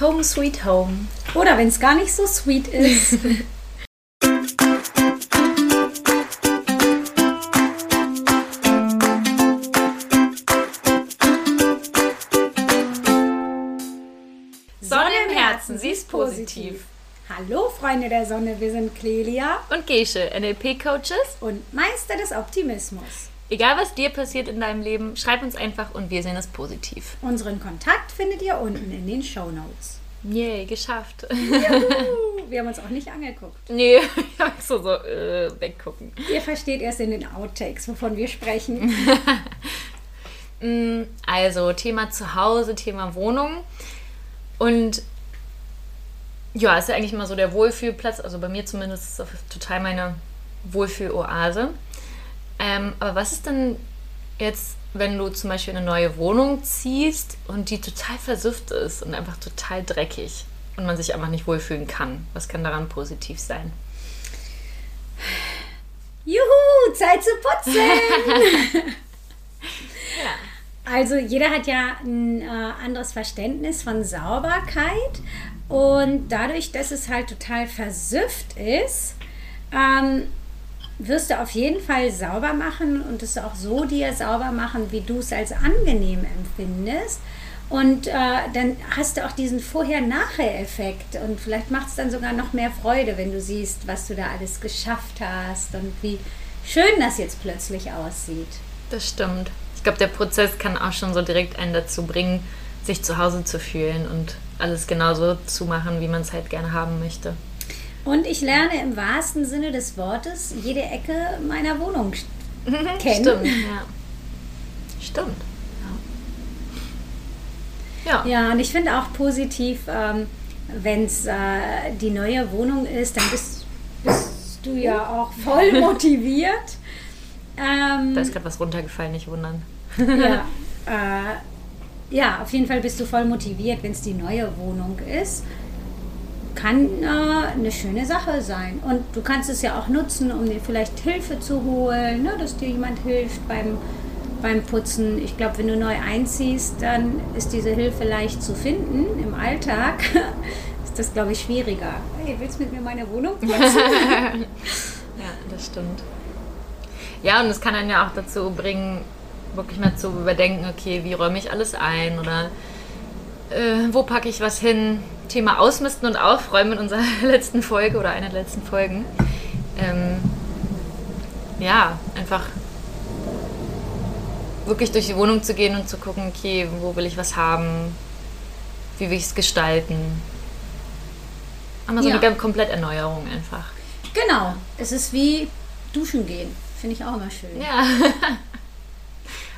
Home Sweet Home. Oder wenn es gar nicht so sweet ist. Sonne im Herzen, sie ist positiv. Hallo Freunde der Sonne, wir sind Clelia Und Gesche, NLP-Coaches. und Meister des Optimismus. Egal was dir passiert in deinem Leben, schreib uns einfach und wir sehen es positiv. Unseren Kontakt findet ihr unten in den Show Notes. Yay, geschafft. Wir haben uns auch nicht angeguckt. nee, ich hab so, so äh, weggucken. Ihr versteht erst in den Outtakes, wovon wir sprechen. Mm, Also, Thema Zuhause, Thema Wohnung. Und ja, ist ja eigentlich immer so der Wohlfühlplatz. Also bei mir zumindest ist das total meine Wohlfühloase. Ähm, aber was ist denn jetzt, wenn du zum Beispiel in eine neue Wohnung ziehst und die total versüfft ist und einfach total dreckig und man sich einfach nicht wohlfühlen kann? Was kann daran positiv sein? Juhu, Zeit zu putzen! Also jeder hat ja ein äh, anderes Verständnis von Sauberkeit und dadurch, dass es halt total versüfft ist, ähm, wirst du auf jeden Fall sauber machen und es auch so dir sauber machen, wie du es als angenehm empfindest. Und äh, dann hast du auch diesen Vorher-Nachher-Effekt und vielleicht macht es dann sogar noch mehr Freude, wenn du siehst, was du da alles geschafft hast und wie schön das jetzt plötzlich aussieht. Das stimmt. Ich glaube, der Prozess kann auch schon so direkt einen dazu bringen, sich zu Hause zu fühlen und alles genauso zu machen, wie man es halt gerne haben möchte. Und ich lerne im wahrsten Sinne des Wortes jede Ecke meiner Wohnung kennen. Stimmt, ja. Stimmt. Ja. Ja. Und ich finde auch positiv, ähm, wenn es äh, die neue Wohnung ist, dann bist, bist du ja auch voll motiviert. Ähm, Da ist gerade was runtergefallen, nicht wundern. ja, äh, ja, auf jeden Fall bist du voll motiviert, wenn es die neue Wohnung ist. Kann äh, eine schöne Sache sein. Und du kannst es ja auch nutzen, um dir vielleicht Hilfe zu holen, ne? dass dir jemand hilft beim, beim Putzen. Ich glaube, wenn du neu einziehst, dann ist diese Hilfe leicht zu finden. Im Alltag ist das, glaube ich, schwieriger. Hey, willst du mit mir meine Wohnung putzen? Ja, das stimmt. Ja, und es kann einen ja auch dazu bringen, wirklich mal zu überdenken, okay, wie räume ich alles ein oder äh, wo packe ich was hin? Thema Ausmisten und Aufräumen in unserer letzten Folge oder einer der letzten Folgen. Ähm, ja, einfach wirklich durch die Wohnung zu gehen und zu gucken, okay, wo will ich was haben? Wie will ich es gestalten? Einmal so Ja. eine komplett Erneuerung einfach. genau, es ist wie duschen gehen. Finde ich auch immer schön. Ja.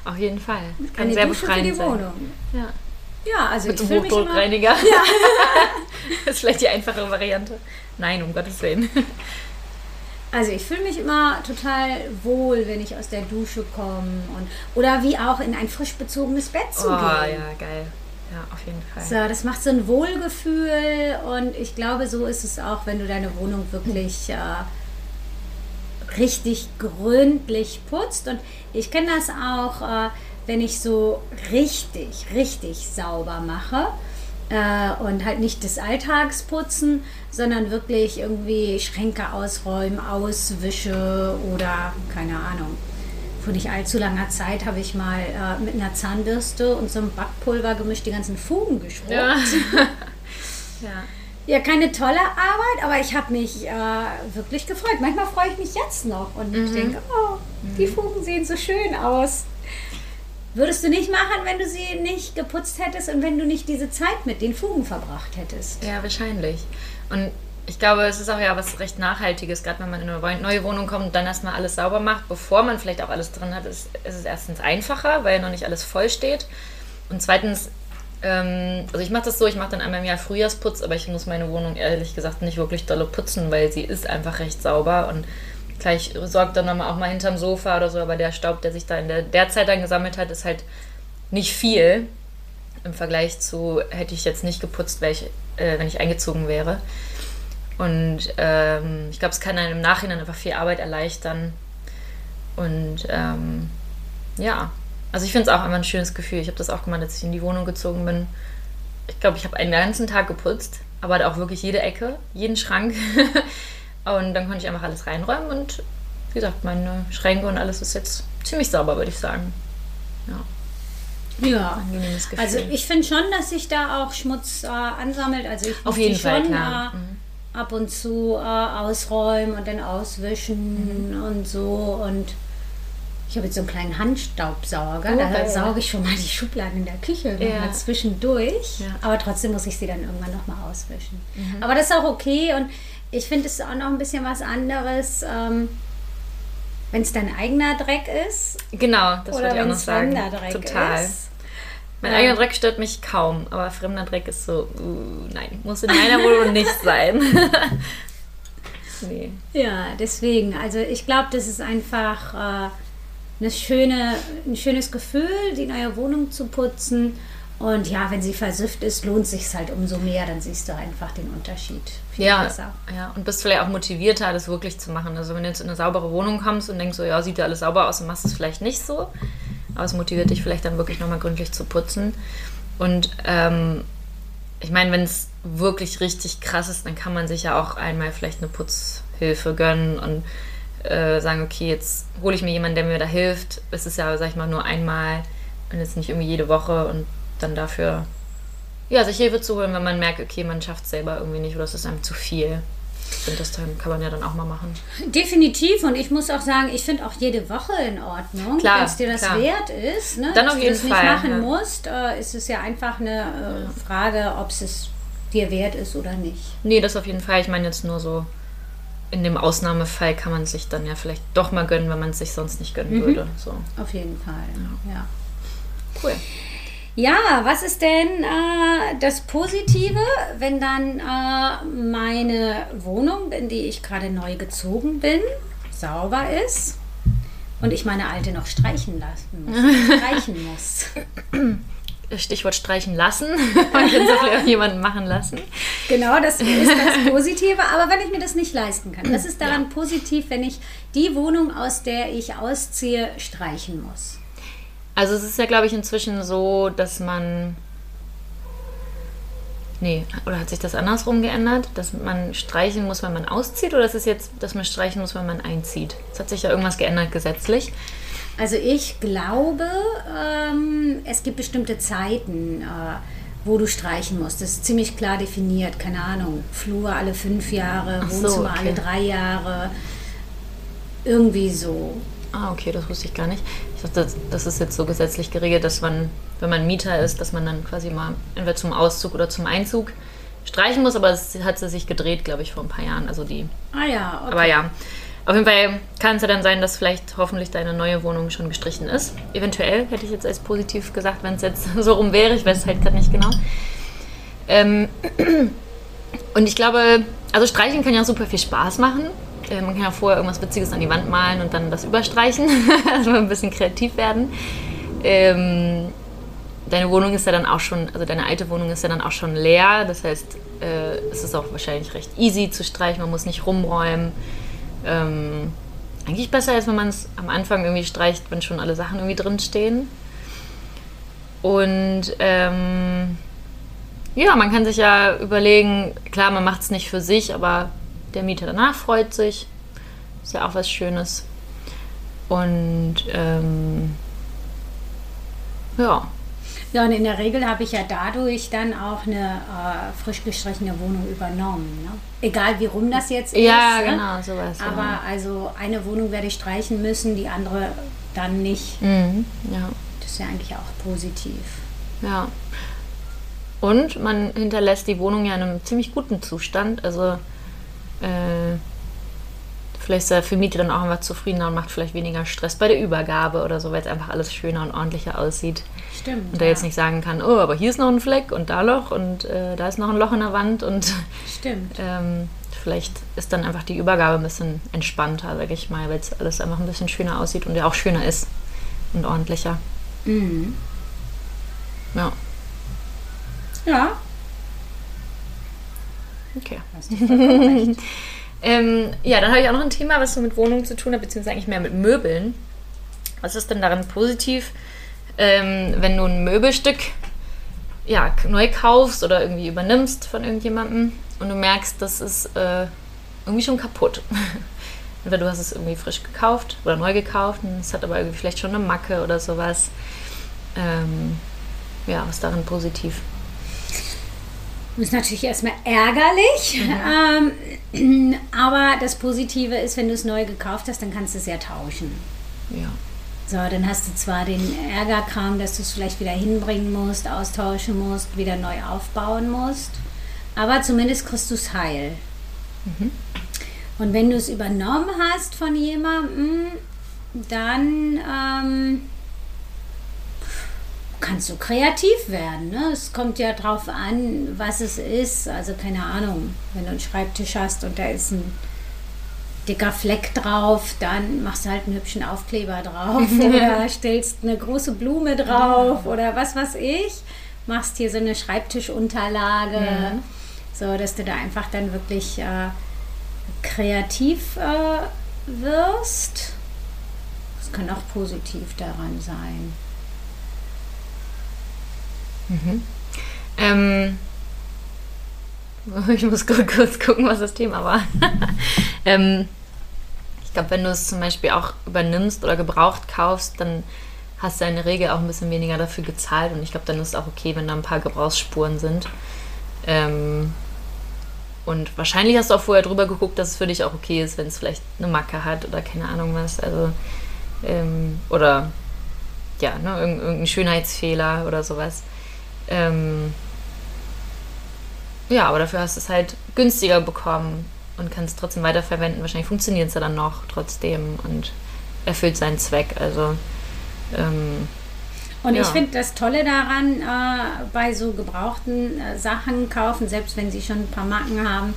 Auf jeden Fall. Kann Eine sehr Dusche für befreiend die sein. Wohnung. Ja. Ja, also Mit ich dem fühle mich immer, Hochdruckreiniger. das ist vielleicht die einfache Variante. Nein, um Gottes Willen. also ich fühle mich immer total wohl, wenn ich aus der Dusche komme und oder wie auch in ein frisch bezogenes Bett zu Oh, gehen. ja, geil. Ja, auf jeden Fall. So, das macht so ein Wohlgefühl und ich glaube, so ist es auch, wenn du deine Wohnung wirklich äh, richtig gründlich putzt. Und ich kenne das auch, äh, wenn ich so richtig, richtig sauber mache. Äh, und halt nicht des Alltagsputzen, sondern wirklich irgendwie Schränke ausräumen, auswische oder keine Ahnung. Vor nicht allzu langer Zeit habe ich mal äh, mit einer Zahnbürste und so einem Backpulver gemischt die ganzen Fugen geschrubbt. Ja. ja. Ja, keine tolle Arbeit, aber ich habe mich äh, wirklich gefreut. Manchmal freue ich mich jetzt noch und Mhm. denke, oh, die Fugen sehen so schön aus. Würdest du nicht machen, wenn du sie nicht geputzt hättest und wenn du nicht diese Zeit mit den Fugen verbracht hättest? Ja, wahrscheinlich. Und ich glaube, es ist auch ja was recht Nachhaltiges, gerade wenn man in eine neue Wohnung kommt und dann erstmal alles sauber macht, bevor man vielleicht auch alles drin hat, ist, ist es erstens einfacher, weil noch nicht alles voll steht. Und zweitens, ähm, also ich mache das so, ich mache dann einmal im Jahr Frühjahrsputz, aber ich muss meine Wohnung ehrlich gesagt nicht wirklich dolle putzen, weil sie ist einfach recht sauber und klar, ich sorge dann auch mal hinterm Sofa oder so, aber der Staub, der sich da in der, der Zeit dann gesammelt hat, ist halt nicht viel im Vergleich zu, hätte ich jetzt nicht geputzt, ich, äh, wenn ich eingezogen wäre. Und ähm, ich glaube, es kann einem im Nachhinein einfach viel Arbeit erleichtern. Und ähm, ja, also ich finde es auch immer ein schönes Gefühl. Ich habe das auch gemacht, als ich in die Wohnung gezogen bin. ich glaube, ich habe einen ganzen Tag geputzt, aber halt auch wirklich jede Ecke, jeden Schrank. und dann konnte ich einfach alles reinräumen und wie gesagt, meine Schränke und alles ist jetzt ziemlich sauber, würde ich sagen. Ja. Ja, Angenehmes Gefühl. also ich finde schon, dass sich da auch Schmutz äh, ansammelt. Also ich Auf muss jeden die Fall, schon klar. Äh, ab und zu äh, ausräumen und dann auswischen Mhm. und so. Und ich habe jetzt so einen kleinen Handstaubsauger. Oh, da geil. sauge ich schon mal die Schubladen in der Küche Ja. zwischendurch. Ja. Mhm. Aber trotzdem muss ich sie dann irgendwann noch mal auswischen. Aber das ist auch okay. Und ich finde es auch noch ein bisschen was anderes. Ähm, wenn es dein eigener Dreck ist genau, das wollte ich auch noch sagen. Dreck Total. ist. Mein Ja. eigener Dreck stört mich kaum, aber fremder Dreck ist so, uh, nein, muss in meiner Wohnung nicht sein. nee. Ja, deswegen. Also ich glaube, das ist einfach äh, eine schöne, ein schönes Gefühl, die neue Wohnung zu putzen. Und ja, wenn sie versüfft ist, lohnt sich halt umso mehr. Dann siehst du einfach den Unterschied. Ja, besser. ja, und bist vielleicht auch motivierter, das wirklich zu machen. Also wenn du jetzt in eine saubere Wohnung kommst und denkst so, ja, sieht ja alles sauber aus und machst es vielleicht nicht so, aber es motiviert dich vielleicht dann wirklich nochmal gründlich zu putzen. Und ähm, ich meine, wenn es wirklich richtig krass ist, dann kann man sich ja auch einmal vielleicht eine Putzhilfe gönnen und äh, sagen, okay, jetzt hole ich mir jemanden, der mir da hilft. Es ist ja, sag ich mal, nur einmal und jetzt nicht irgendwie jede Woche und dann dafür ja, sich Hilfe zu holen, wenn man merkt, okay, man schafft es selber irgendwie nicht oder es ist einem zu viel. Ich finde, das dann kann man ja dann auch mal machen. Definitiv. Und ich muss auch sagen, ich finde auch jede Woche in Ordnung. Klar, Wenn es dir das klar. wert ist, ne, Dann dass auf du jeden das nicht Fall, machen ja. musst, äh, ist es ja einfach eine äh, Frage, ob es dir wert ist oder nicht. Nee, das auf jeden Fall. Ich meine jetzt nur so, in dem Ausnahmefall kann man sich dann ja vielleicht doch mal gönnen, wenn man es sich sonst nicht gönnen würde. So, Auf jeden Fall. ja. cool. Ja, was ist denn äh, das Positive, wenn dann äh, meine Wohnung, in die ich gerade neu gezogen bin, sauber ist und ich meine alte noch streichen lassen muss? streichen muss. Stichwort streichen lassen. man kann es auch jemanden machen lassen. Genau, das ist das Positive. Aber wenn ich mir das nicht leisten kann, was ist daran positiv, wenn ich die Wohnung, aus der ich ausziehe, streichen muss? Also es ist ja, glaube ich, inzwischen so, dass man. Nee, oder hat sich das andersrum geändert? Dass man streichen muss, wenn man auszieht? Oder ist es jetzt, dass man streichen muss, wenn man einzieht? Es hat sich ja irgendwas geändert gesetzlich. Also ich glaube, ähm, es gibt bestimmte Zeiten, äh, wo du streichen musst. Das ist ziemlich klar definiert. Keine Ahnung, Flur alle fünf Jahre, Ach so, Wohnzimmer okay. alle drei Jahre. Irgendwie so. Ah, okay, das wusste ich gar nicht. Dachte, das, das ist jetzt so gesetzlich geregelt, dass man, wenn man Mieter ist, dass man dann quasi mal entweder zum Auszug oder zum Einzug streichen muss, aber es hat sie sich gedreht, glaube ich, vor ein paar Jahren. Also die. Ah ja, okay. Aber ja. Auf jeden Fall kann es ja dann sein, dass vielleicht hoffentlich deine neue Wohnung schon gestrichen ist. Eventuell hätte ich jetzt als positiv gesagt, wenn es jetzt so rum wäre. Ich weiß es halt gerade nicht genau. Ähm, und ich glaube, also streichen kann ja super viel Spaß machen. Man kann ja vorher irgendwas Witziges an die Wand malen und dann das überstreichen. also ein bisschen kreativ werden. Ähm, deine Wohnung ist ja dann auch schon, also deine alte Wohnung ist ja dann auch schon leer. Das heißt, äh, es ist auch wahrscheinlich recht easy zu streichen. Man muss nicht rumräumen. Ähm, eigentlich besser, als wenn man es am Anfang irgendwie streicht, wenn schon alle Sachen irgendwie drin stehen. Und ähm, ja, man kann sich ja überlegen, klar, man macht es nicht für sich, aber der Mieter danach freut sich. Ist ja auch was Schönes. Und ähm, ja, Ja, und in der Regel habe ich ja dadurch dann auch eine äh, frisch gestrichene Wohnung übernommen. Ne? Egal wie rum das jetzt ja, ist. ne? genau, sowas. ja. Aber also eine Wohnung werde ich streichen müssen, die andere dann nicht. Mhm, ja. Das ist ja eigentlich auch positiv. Ja. Und man hinterlässt die Wohnung ja in einem ziemlich guten Zustand. Also äh, vielleicht ist der Vermieter dann auch einfach zufriedener und macht vielleicht weniger Stress bei der Übergabe oder so, weil es einfach alles schöner und ordentlicher aussieht. Stimmt. Und er ja. jetzt nicht sagen kann, oh, aber hier ist noch ein Fleck und da Loch und äh, da ist noch ein Loch in der Wand und Stimmt. ähm, vielleicht ist dann einfach die Übergabe ein bisschen entspannter, sag ich mal, weil es alles einfach ein bisschen schöner aussieht und ja auch schöner ist und ordentlicher. Mhm. Ja, Ja, okay. hast du vollkommen recht. Ähm, ja, dann habe ich auch noch ein Thema, was so mit Wohnungen zu tun hat, beziehungsweise eigentlich mehr mit Möbeln. Was ist denn daran positiv, ähm, wenn du ein Möbelstück ja, neu kaufst oder irgendwie übernimmst von irgendjemandem und du merkst, das ist äh, irgendwie schon kaputt. Entweder du hast es irgendwie frisch gekauft oder neu gekauft und es hat aber irgendwie vielleicht schon eine Macke oder sowas. Ähm, ja, was darin positiv? Das ist natürlich erstmal ärgerlich, mhm. ähm, aber das Positive ist, wenn du es neu gekauft hast, dann kannst du es ja tauschen. Ja. So, dann hast du zwar den Ärgerkram, dass du es vielleicht wieder hinbringen musst, austauschen musst, wieder neu aufbauen musst, aber zumindest kriegst du es heil. Mhm. Und wenn du es übernommen hast von jemandem, dann ähm, kannst du kreativ werden. Ne? Es kommt ja drauf an, was es ist. Also keine Ahnung, wenn du einen Schreibtisch hast und da ist ein dicker Fleck drauf, dann machst du halt einen hübschen Aufkleber drauf oder stellst eine große Blume drauf oder was weiß ich. Machst hier so eine Schreibtischunterlage, ja. so dass du da einfach dann wirklich äh, kreativ äh, wirst. Das kann auch positiv daran sein. Mhm. Ähm, ich muss kurz gucken, was das Thema war. ähm, ich glaube, wenn du es zum Beispiel auch übernimmst oder gebraucht kaufst, dann hast du in der Regel auch ein bisschen weniger dafür gezahlt und ich glaube, dann ist es auch okay, wenn da ein paar Gebrauchsspuren sind. Ähm, und wahrscheinlich hast du auch vorher drüber geguckt, dass es für dich auch okay ist, wenn es vielleicht eine Macke hat oder keine Ahnung was. Also, ähm, oder ja, ne, irgendein Schönheitsfehler oder sowas. Ähm, ja, aber dafür hast du es halt günstiger bekommen und kannst es trotzdem weiterverwenden. Wahrscheinlich funktioniert es ja dann noch trotzdem und erfüllt seinen Zweck. Also ähm, und ja. ich finde das Tolle daran, äh, bei so gebrauchten äh, Sachen kaufen, selbst wenn sie schon ein paar Marken haben,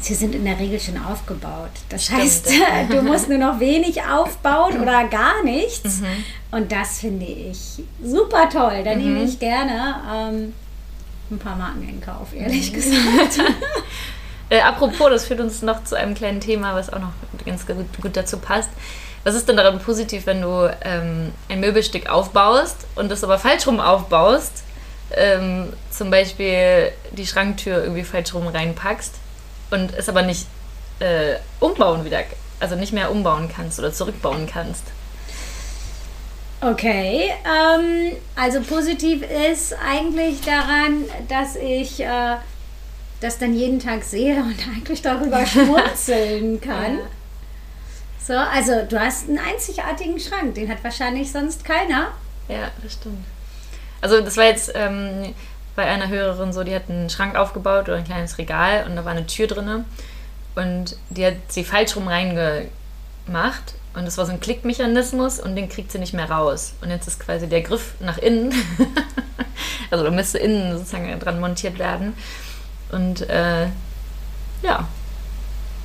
sie sind in der Regel schon aufgebaut. Das Stimmt. heißt, du musst nur noch wenig aufbauen oder gar nichts. Mhm. Und das finde ich super toll. Da mhm. nehme ich gerne ähm, ein paar Marken in Kauf, ehrlich mhm. gesagt. äh, apropos, das führt uns noch zu einem kleinen Thema, was auch noch ganz gut, gut dazu passt. Was ist denn daran positiv, wenn du ähm, ein Möbelstück aufbaust und das aber falsch rum aufbaust? Ähm, zum Beispiel die Schranktür irgendwie falsch rum reinpackst und es aber nicht äh, umbauen wieder, also nicht mehr umbauen kannst oder zurückbauen kannst. Okay, ähm, also positiv ist eigentlich daran, dass ich äh, das dann jeden Tag sehe und eigentlich darüber schmunzeln kann. Ja. So, also du hast einen einzigartigen Schrank, den hat wahrscheinlich sonst keiner. Ja, das stimmt. Also das war jetzt ähm, bei einer Hörerin so, die hat einen Schrank aufgebaut oder ein kleines Regal und da war eine Tür drin und die hat sie falsch rum reingemacht und das war so ein Klickmechanismus und den kriegt sie nicht mehr raus. Und jetzt ist quasi der Griff nach innen. also da müsste innen sozusagen dran montiert werden. Und äh, ja,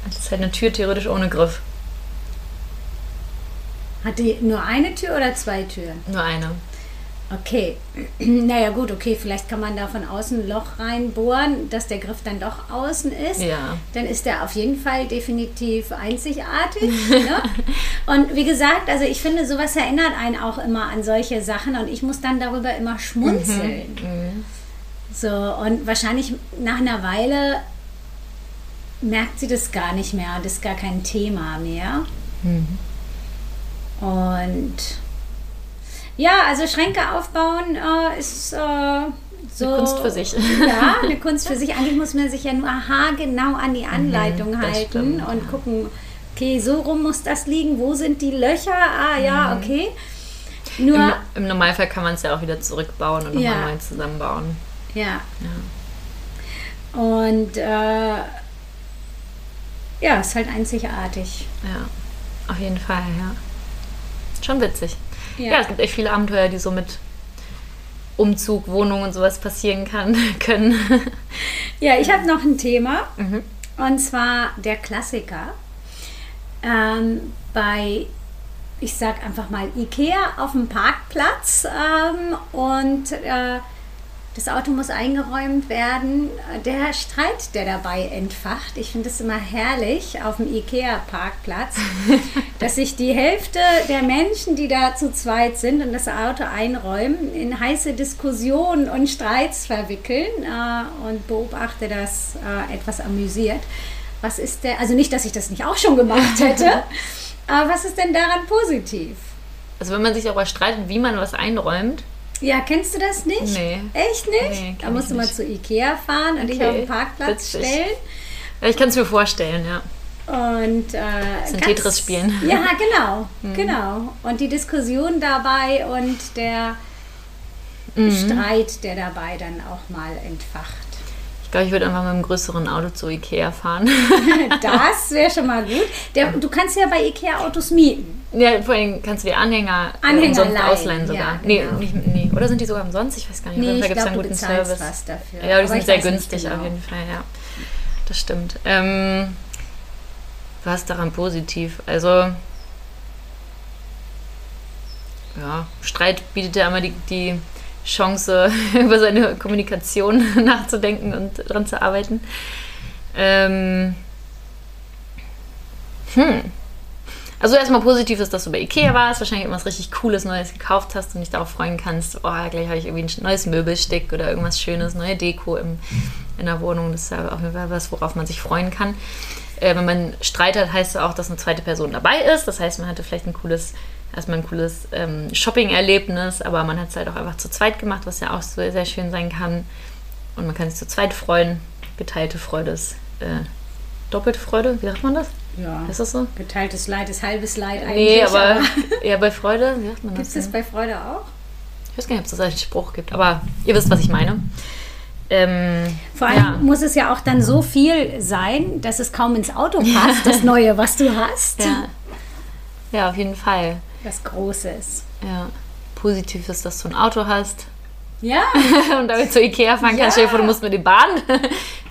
das ist halt eine Tür theoretisch ohne Griff. Hat die nur eine Tür oder zwei Türen? Nur eine. Okay, naja gut, okay, vielleicht kann man da von außen ein Loch reinbohren, dass der Griff dann doch außen ist. Ja. Dann ist der auf jeden Fall definitiv einzigartig. ne? Und wie gesagt, also ich finde, sowas erinnert einen auch immer an solche Sachen und ich muss dann darüber immer schmunzeln. Mhm. Mhm. So, und wahrscheinlich nach einer Weile merkt sie das gar nicht mehr und ist gar kein Thema mehr. Mhm. Und ja, also Schränke aufbauen äh, ist äh, so. Eine Kunst für sich. Ja, eine Kunst für sich. Eigentlich muss man sich ja nur aha genau an die mhm, Anleitung mhm, halten stimmt, und gucken, okay, so rum muss das liegen, wo sind die Löcher? Ah ja, mhm. okay. Nur, Im, Im, Normalfall kann man es ja auch wieder zurückbauen und nochmal ja. neu zusammenbauen. Ja. ja. Und äh, ja, ist halt einzigartig. Ja, auf jeden Fall, ja. Schon witzig. Ja. ja, es gibt echt viele Abenteuer, die so mit Umzug, Wohnung und sowas passieren kann, können. Ja, ich habe noch ein Thema. Mhm. Und zwar der Klassiker. Ähm, bei, ich sag einfach mal, Ikea auf dem Parkplatz. Ähm, und äh, Das Auto muss eingeräumt werden. Der Streit, der dabei entfacht, ich finde es immer herrlich auf dem IKEA-Parkplatz, dass sich die Hälfte der Menschen, die da zu zweit sind und das Auto einräumen, in heiße Diskussionen und Streits verwickeln äh, und beobachte das äh, etwas amüsiert. Was ist der, also nicht, dass ich das nicht auch schon gemacht hätte, aber was ist denn daran positiv? Also wenn man sich darüber streitet, wie man was einräumt, ja, kennst du das nicht? Nee. Echt nicht? Nee, da musst du mal nicht. zu Ikea fahren und dich Okay, auf den Parkplatz witzig. stellen. ja, ich kann es mir vorstellen, ja. Und äh, ganz- Tetris spielen. Mhm. Ja, genau, genau. Und die Diskussion dabei und der Mhm. Streit, der dabei dann auch mal entfacht. Ich glaube, ich würde einfach mit einem größeren Auto zu Ikea fahren. Das wäre schon mal gut. Der, du kannst ja bei Ikea Autos mieten. Ja, vor allem kannst du die Anhänger, äh, Anhänger umsonst leihen, ausleihen sogar. ja, nee, genau. nicht, nee, oder sind die sogar umsonst? Ich weiß gar nicht. Nee, ich gibt es einen guten Service. was dafür. Ja, aber die sind sehr günstig genau. auf jeden Fall, ja. Das stimmt. Ähm, was daran positiv? Also, ja, Streit bietet ja immer die, die Chance, über seine Kommunikation nachzudenken und dran zu arbeiten. Ähm, hm. Also erstmal positiv ist, dass du bei Ikea warst, wahrscheinlich irgendwas richtig Cooles Neues gekauft hast und dich darauf freuen kannst, oh, gleich habe ich irgendwie ein neues Möbelstück oder irgendwas Schönes, neue Deko im, in der Wohnung. Das ist ja auf jeden Fall was, worauf man sich freuen kann. Äh, wenn man Streit hat, heißt es auch, dass eine zweite Person dabei ist. Das heißt, man hatte vielleicht ein cooles, erstmal ein cooles ähm, Shopping-Erlebnis, aber man hat es halt auch einfach zu zweit gemacht, was ja auch so sehr schön sein kann. Und man kann sich zu zweit freuen. Geteilte Freude ist äh, doppelte Freude. Wie sagt man das? Ja. Ist das so? Geteiltes Leid ist halbes Leid eigentlich. Nee, aber eher bei Freude, wie sagt man Gibt das? es das bei Freude auch? Ich weiß gar nicht, ob es da einen Spruch gibt, aber ihr wisst, was ich meine. Ähm, Vor allem ja. muss es ja auch dann so viel sein, dass es kaum ins Auto passt, das Neue, was du hast. Ja. ja, auf jeden Fall. Was Großes. Ja. Positiv ist, dass du ein Auto hast Ja, und damit zu Ikea fahren kannst. Ja. Stell dir vor, du musst mit, der Bahn,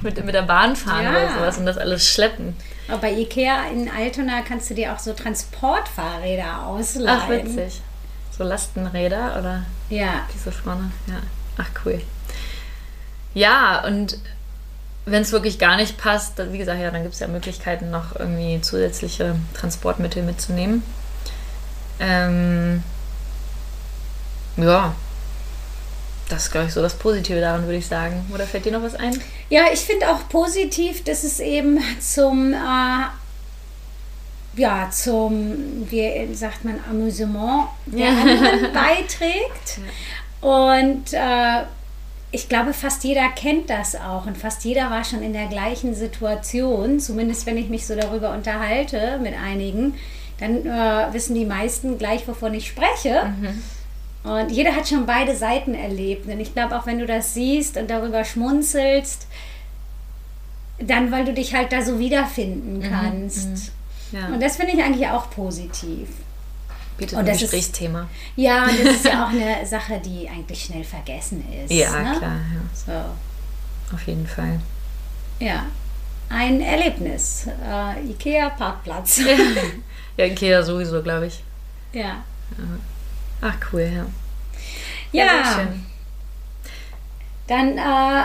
mit, mit der Bahn fahren Ja. oder sowas und das alles schleppen. Aber bei Ikea in Altona kannst du dir auch so Transportfahrräder ausleihen. Ach, witzig. So Lastenräder oder Ja, diese vorne. Ja. Ach, cool. Ja, und wenn es wirklich gar nicht passt, wie gesagt, ja, dann gibt es ja Möglichkeiten, noch irgendwie zusätzliche Transportmittel mitzunehmen. Ähm, ja, das ist, glaube ich, so das Positive daran, würde ich sagen. Oder fällt dir noch was ein? ja ich finde auch positiv, dass es eben zum, äh, ja, zum, wie sagt man, Amüsement der Ja. anderen beiträgt. Und äh, ich glaube, fast jeder kennt das auch und fast jeder war schon in der gleichen Situation, zumindest wenn ich mich so darüber unterhalte mit einigen, dann äh, wissen die meisten gleich, wovon ich spreche. Und jeder hat schon beide Seiten erlebt. Und ich glaube, auch wenn du das siehst und darüber schmunzelst, dann, weil du dich halt da so wiederfinden kannst. Ja, Und das finde ich eigentlich auch positiv. bietet und ein das ist- Gesprächsthema. Ja, und das ist ja auch eine Sache, die eigentlich schnell vergessen ist. Ja, ne? klar, ja, So, auf jeden Fall. ja. Ein Erlebnis. Äh, Ikea Parkplatz. Ja, Ikea sowieso, glaube ich. ja. Ach, cool, ja. Ja, schön. dann äh,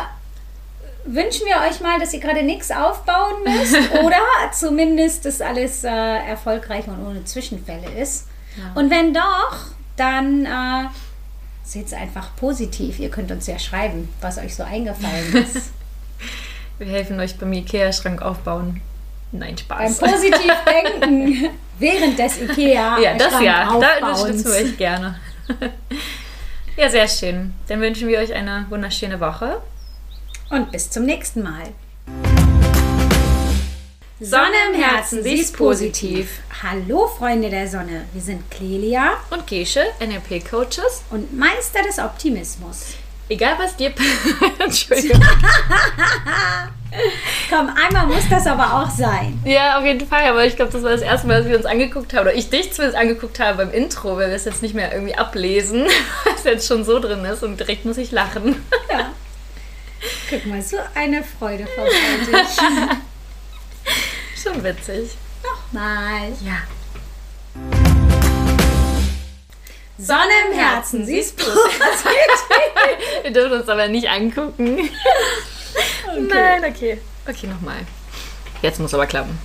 wünschen wir euch mal, dass ihr gerade nichts aufbauen müsst oder zumindest, dass alles äh, erfolgreich und ohne Zwischenfälle ist. Und wenn doch, dann äh, seht es einfach positiv. Ihr könnt uns ja schreiben, was euch so eingefallen ist. Wir helfen euch beim Ikea-Schrank aufbauen. Nein, Beim Spaß. Positivdenken während des Ikea. Ja, das ja. Da unterstützen wir euch gerne. Ja, sehr schön. Dann wünschen wir euch eine wunderschöne Woche. Und bis zum nächsten Mal. Sonne im Herzen, sie ist positiv. Hallo Freunde der Sonne, wir sind Clelia Und Gesche, NLP-Coaches. und Meister des Optimismus. Egal was dir... Entschuldigung. Komm, einmal muss das aber auch sein. Ja, auf jeden Fall. Aber ich glaube, das war das erste Mal, dass wir uns angeguckt haben, oder ich dich zumindest angeguckt habe beim Intro, weil wir es jetzt nicht mehr irgendwie ablesen, was jetzt schon so drin ist. Und direkt muss ich lachen. Ja. Guck mal, so eine Freude verbreitet. Schon witzig. Mal. Ja. Sonne im Herzen, sie ist Wir dürfen uns aber nicht angucken. Nein, okay. Okay, nochmal. Jetzt muss aber klappen.